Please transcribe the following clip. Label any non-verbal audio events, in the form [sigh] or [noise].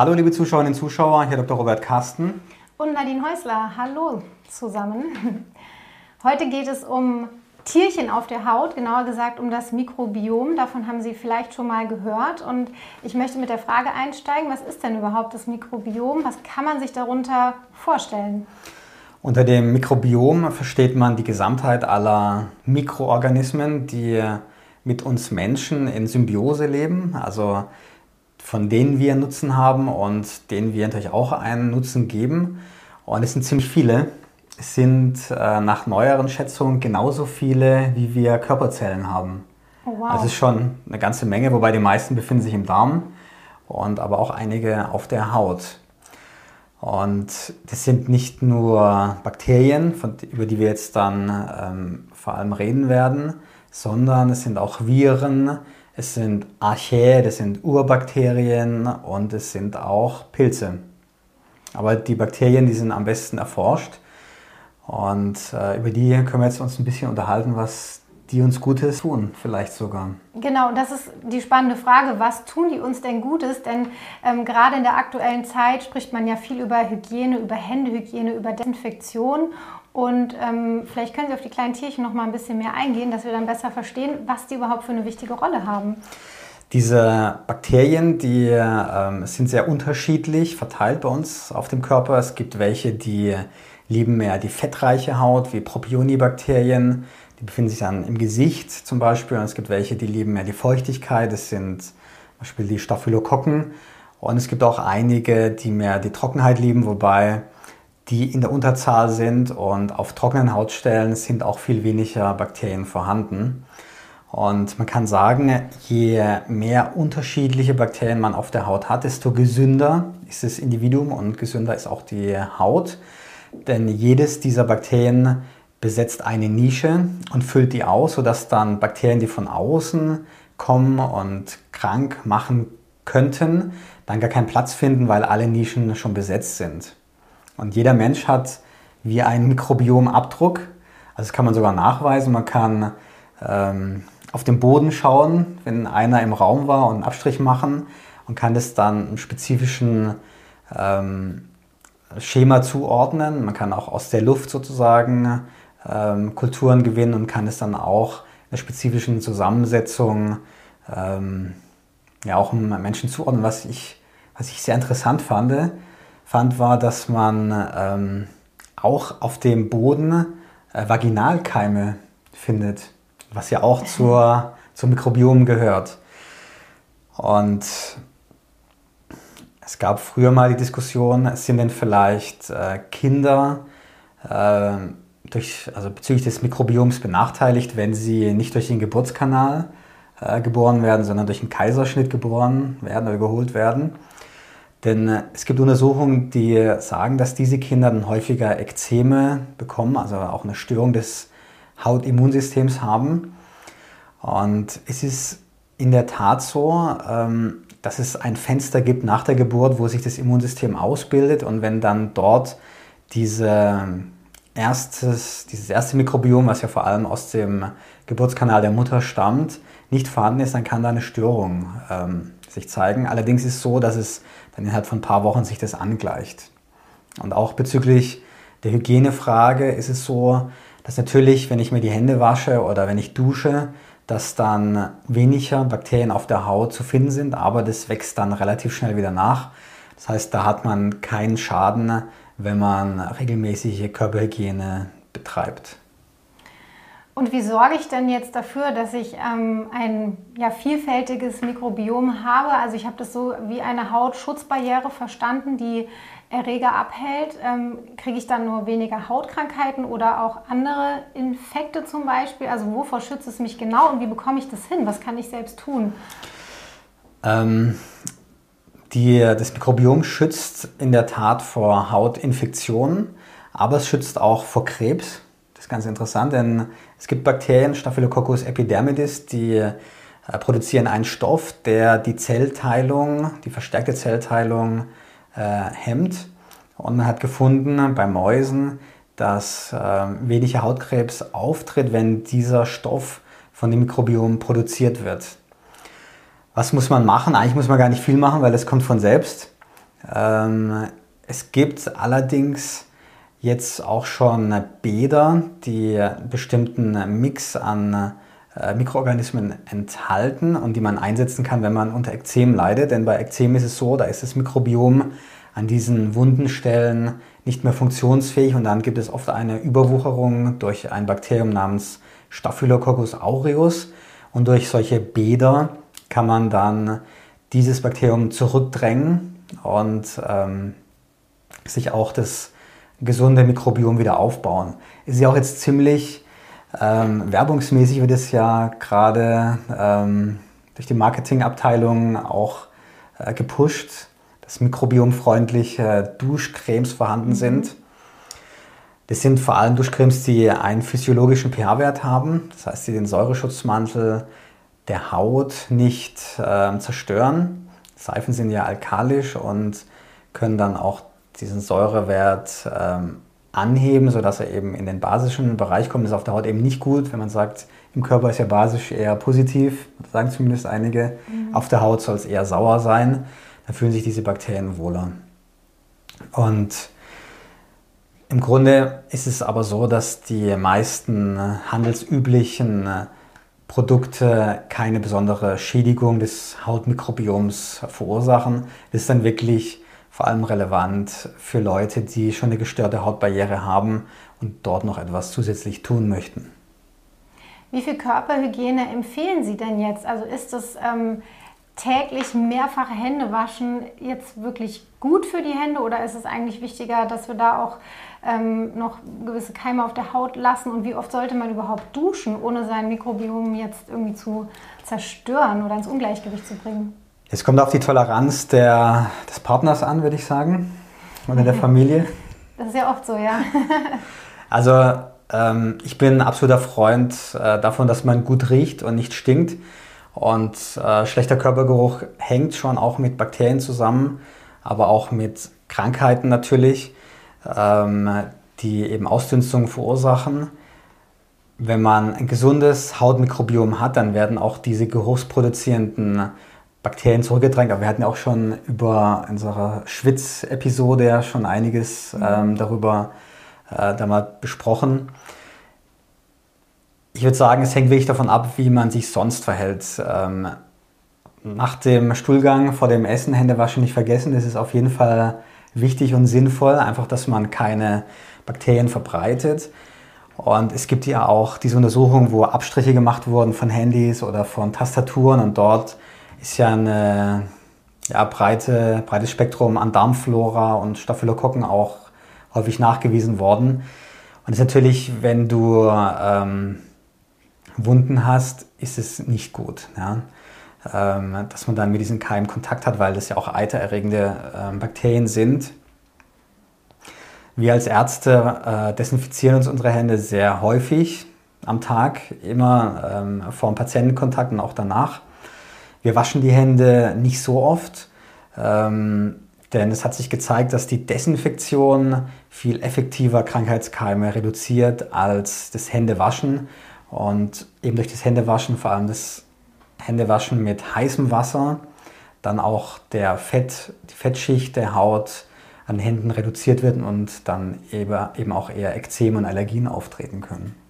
Hallo liebe Zuschauerinnen und Zuschauer, hier Dr. Robert Carsten. Und Nadine Häusler, hallo zusammen. Heute geht es um Tierchen auf der Haut, genauer gesagt um das Mikrobiom. Davon haben Sie vielleicht schon mal gehört. Und ich möchte mit der Frage einsteigen, was ist denn überhaupt das Mikrobiom? Was kann man sich darunter vorstellen? Unter dem Mikrobiom versteht man die Gesamtheit aller Mikroorganismen, die mit uns Menschen in Symbiose leben, also von denen wir Nutzen haben und denen wir natürlich auch einen Nutzen geben. Und es sind ziemlich viele. Es sind äh, nach neueren Schätzungen genauso viele, wie wir Körperzellen haben. Oh, wow. Also es ist schon eine ganze Menge, wobei die meisten befinden sich im Darm und aber auch einige auf der Haut. Und das sind nicht nur Bakterien, von, über die wir jetzt dann ähm, vor allem reden werden, sondern es sind auch Viren, es sind Archäe, das sind Urbakterien und es sind auch Pilze. Aber die Bakterien, die sind am besten erforscht. Und äh, über die können wir jetzt uns ein bisschen unterhalten, was die uns Gutes tun, vielleicht sogar. Genau, das ist die spannende Frage. Was tun die uns denn Gutes? Denn ähm, gerade in der aktuellen Zeit spricht man ja viel über Hygiene, über Händehygiene, über Desinfektion. Und ähm, vielleicht können Sie auf die kleinen Tierchen noch mal ein bisschen mehr eingehen, dass wir dann besser verstehen, was die überhaupt für eine wichtige Rolle haben. Diese Bakterien, die ähm, sind sehr unterschiedlich verteilt bei uns auf dem Körper. Es gibt welche, die lieben mehr die fettreiche Haut, wie Propionibakterien. Die befinden sich dann im Gesicht zum Beispiel. Und es gibt welche, die lieben mehr die Feuchtigkeit. Das sind zum Beispiel die Staphylokokken. Und es gibt auch einige, die mehr die Trockenheit lieben, wobei die in der Unterzahl sind und auf trockenen Hautstellen sind auch viel weniger Bakterien vorhanden. Und man kann sagen, je mehr unterschiedliche Bakterien man auf der Haut hat, desto gesünder ist das Individuum und gesünder ist auch die Haut. Denn jedes dieser Bakterien besetzt eine Nische und füllt die aus, sodass dann Bakterien, die von außen kommen und krank machen könnten, dann gar keinen Platz finden, weil alle Nischen schon besetzt sind. Und jeder Mensch hat wie ein Mikrobiomabdruck. Also das kann man sogar nachweisen. Man kann ähm, auf den Boden schauen, wenn einer im Raum war und einen Abstrich machen und kann das dann einem spezifischen ähm, Schema zuordnen. Man kann auch aus der Luft sozusagen ähm, Kulturen gewinnen und kann es dann auch in einer spezifischen Zusammensetzung ähm, ja auch einem Menschen zuordnen. Was ich, was ich sehr interessant fand, fand, war, dass man ähm, auch auf dem Boden äh, Vaginalkeime findet, was ja auch [laughs] zur, zum Mikrobiom gehört. Und es gab früher mal die Diskussion, sind denn vielleicht äh, Kinder äh, durch, also bezüglich des Mikrobioms benachteiligt, wenn sie nicht durch den Geburtskanal äh, geboren werden, sondern durch einen Kaiserschnitt geboren werden oder geholt werden. Denn äh, es gibt Untersuchungen, die sagen, dass diese Kinder dann häufiger Ekzeme bekommen, also auch eine Störung des Hautimmunsystems haben. Und es ist in der Tat so, ähm, dass es ein Fenster gibt nach der Geburt, wo sich das Immunsystem ausbildet und wenn dann dort diese erstes, dieses erste Mikrobiom, was ja vor allem aus dem Geburtskanal der Mutter stammt, nicht vorhanden ist, dann kann da eine Störung ähm, sich zeigen. Allerdings ist es so, dass es dann innerhalb von ein paar Wochen sich das angleicht. Und auch bezüglich der Hygienefrage ist es so, dass natürlich, wenn ich mir die Hände wasche oder wenn ich dusche, dass dann weniger Bakterien auf der Haut zu finden sind, aber das wächst dann relativ schnell wieder nach. Das heißt, da hat man keinen Schaden, wenn man regelmäßige Körperhygiene betreibt. Und wie sorge ich denn jetzt dafür, dass ich ähm, ein ja, vielfältiges Mikrobiom habe? Also ich habe das so wie eine Hautschutzbarriere verstanden, die Erreger abhält. Ähm, Kriege ich dann nur weniger Hautkrankheiten oder auch andere Infekte zum Beispiel? Also wovor schützt es mich genau und wie bekomme ich das hin? Was kann ich selbst tun? Ähm, die, das Mikrobiom schützt in der Tat vor Hautinfektionen, aber es schützt auch vor Krebs ganz interessant, denn es gibt Bakterien, Staphylococcus epidermidis, die äh, produzieren einen Stoff, der die Zellteilung, die verstärkte Zellteilung äh, hemmt. Und man hat gefunden bei Mäusen, dass äh, weniger Hautkrebs auftritt, wenn dieser Stoff von dem Mikrobiom produziert wird. Was muss man machen? Eigentlich muss man gar nicht viel machen, weil das kommt von selbst. Ähm, es gibt allerdings jetzt auch schon Bäder, die bestimmten Mix an äh, Mikroorganismen enthalten und die man einsetzen kann, wenn man unter Ekzem leidet. Denn bei Ekzem ist es so, da ist das Mikrobiom an diesen wunden Stellen nicht mehr funktionsfähig und dann gibt es oft eine Überwucherung durch ein Bakterium namens Staphylococcus aureus und durch solche Bäder kann man dann dieses Bakterium zurückdrängen und ähm, sich auch das gesunde Mikrobiom wieder aufbauen. Ist ja auch jetzt ziemlich ähm, werbungsmäßig wird es ja gerade ähm, durch die Marketingabteilung auch äh, gepusht, dass mikrobiomfreundliche Duschcremes vorhanden mhm. sind. Das sind vor allem Duschcremes, die einen physiologischen pH-Wert haben, das heißt, die den Säureschutzmantel der Haut nicht äh, zerstören. Seifen sind ja alkalisch und können dann auch diesen Säurewert ähm, anheben, sodass er eben in den basischen Bereich kommt. Das ist auf der Haut eben nicht gut, wenn man sagt, im Körper ist ja basisch eher positiv, sagen zumindest einige. Mhm. Auf der Haut soll es eher sauer sein. Dann fühlen sich diese Bakterien wohler. Und im Grunde ist es aber so, dass die meisten handelsüblichen Produkte keine besondere Schädigung des Hautmikrobioms verursachen. Das ist dann wirklich vor allem relevant für Leute, die schon eine gestörte Hautbarriere haben und dort noch etwas zusätzlich tun möchten. Wie viel Körperhygiene empfehlen Sie denn jetzt? Also ist das ähm, täglich mehrfache Hände waschen jetzt wirklich gut für die Hände oder ist es eigentlich wichtiger, dass wir da auch ähm, noch gewisse Keime auf der Haut lassen? Und wie oft sollte man überhaupt duschen, ohne sein Mikrobiom jetzt irgendwie zu zerstören oder ins Ungleichgewicht zu bringen? Es kommt auf die Toleranz der, des Partners an, würde ich sagen, oder der Familie. Das ist ja oft so, ja. [laughs] also ähm, ich bin ein absoluter Freund äh, davon, dass man gut riecht und nicht stinkt. Und äh, schlechter Körpergeruch hängt schon auch mit Bakterien zusammen, aber auch mit Krankheiten natürlich, ähm, die eben Ausdünstungen verursachen. Wenn man ein gesundes Hautmikrobiom hat, dann werden auch diese geruchsproduzierenden Bakterien zurückgedrängt, aber wir hatten ja auch schon über unserer Schwitz-Episode ja schon einiges mhm. ähm, darüber äh, damals besprochen. Ich würde sagen, es hängt wirklich davon ab, wie man sich sonst verhält. Ähm, nach dem Stuhlgang vor dem Essen Hände waschen nicht vergessen. Das ist auf jeden Fall wichtig und sinnvoll, einfach, dass man keine Bakterien verbreitet. Und es gibt ja auch diese Untersuchungen, wo Abstriche gemacht wurden von Handys oder von Tastaturen und dort ist ja ein ja, breite, breites Spektrum an Darmflora und Staphylokokken auch häufig nachgewiesen worden. Und ist natürlich, wenn du ähm, Wunden hast, ist es nicht gut. Ja? Ähm, dass man dann mit diesen Keimen Kontakt hat, weil das ja auch eitererregende ähm, Bakterien sind. Wir als Ärzte äh, desinfizieren uns unsere Hände sehr häufig am Tag, immer ähm, vor dem Patientenkontakt und auch danach. Wir waschen die Hände nicht so oft, ähm, denn es hat sich gezeigt, dass die Desinfektion viel effektiver Krankheitskeime reduziert als das Händewaschen. Und eben durch das Händewaschen, vor allem das Händewaschen mit heißem Wasser, dann auch der Fett, die Fettschicht der Haut an den Händen reduziert wird und dann eben auch eher Ekzeme und Allergien auftreten können.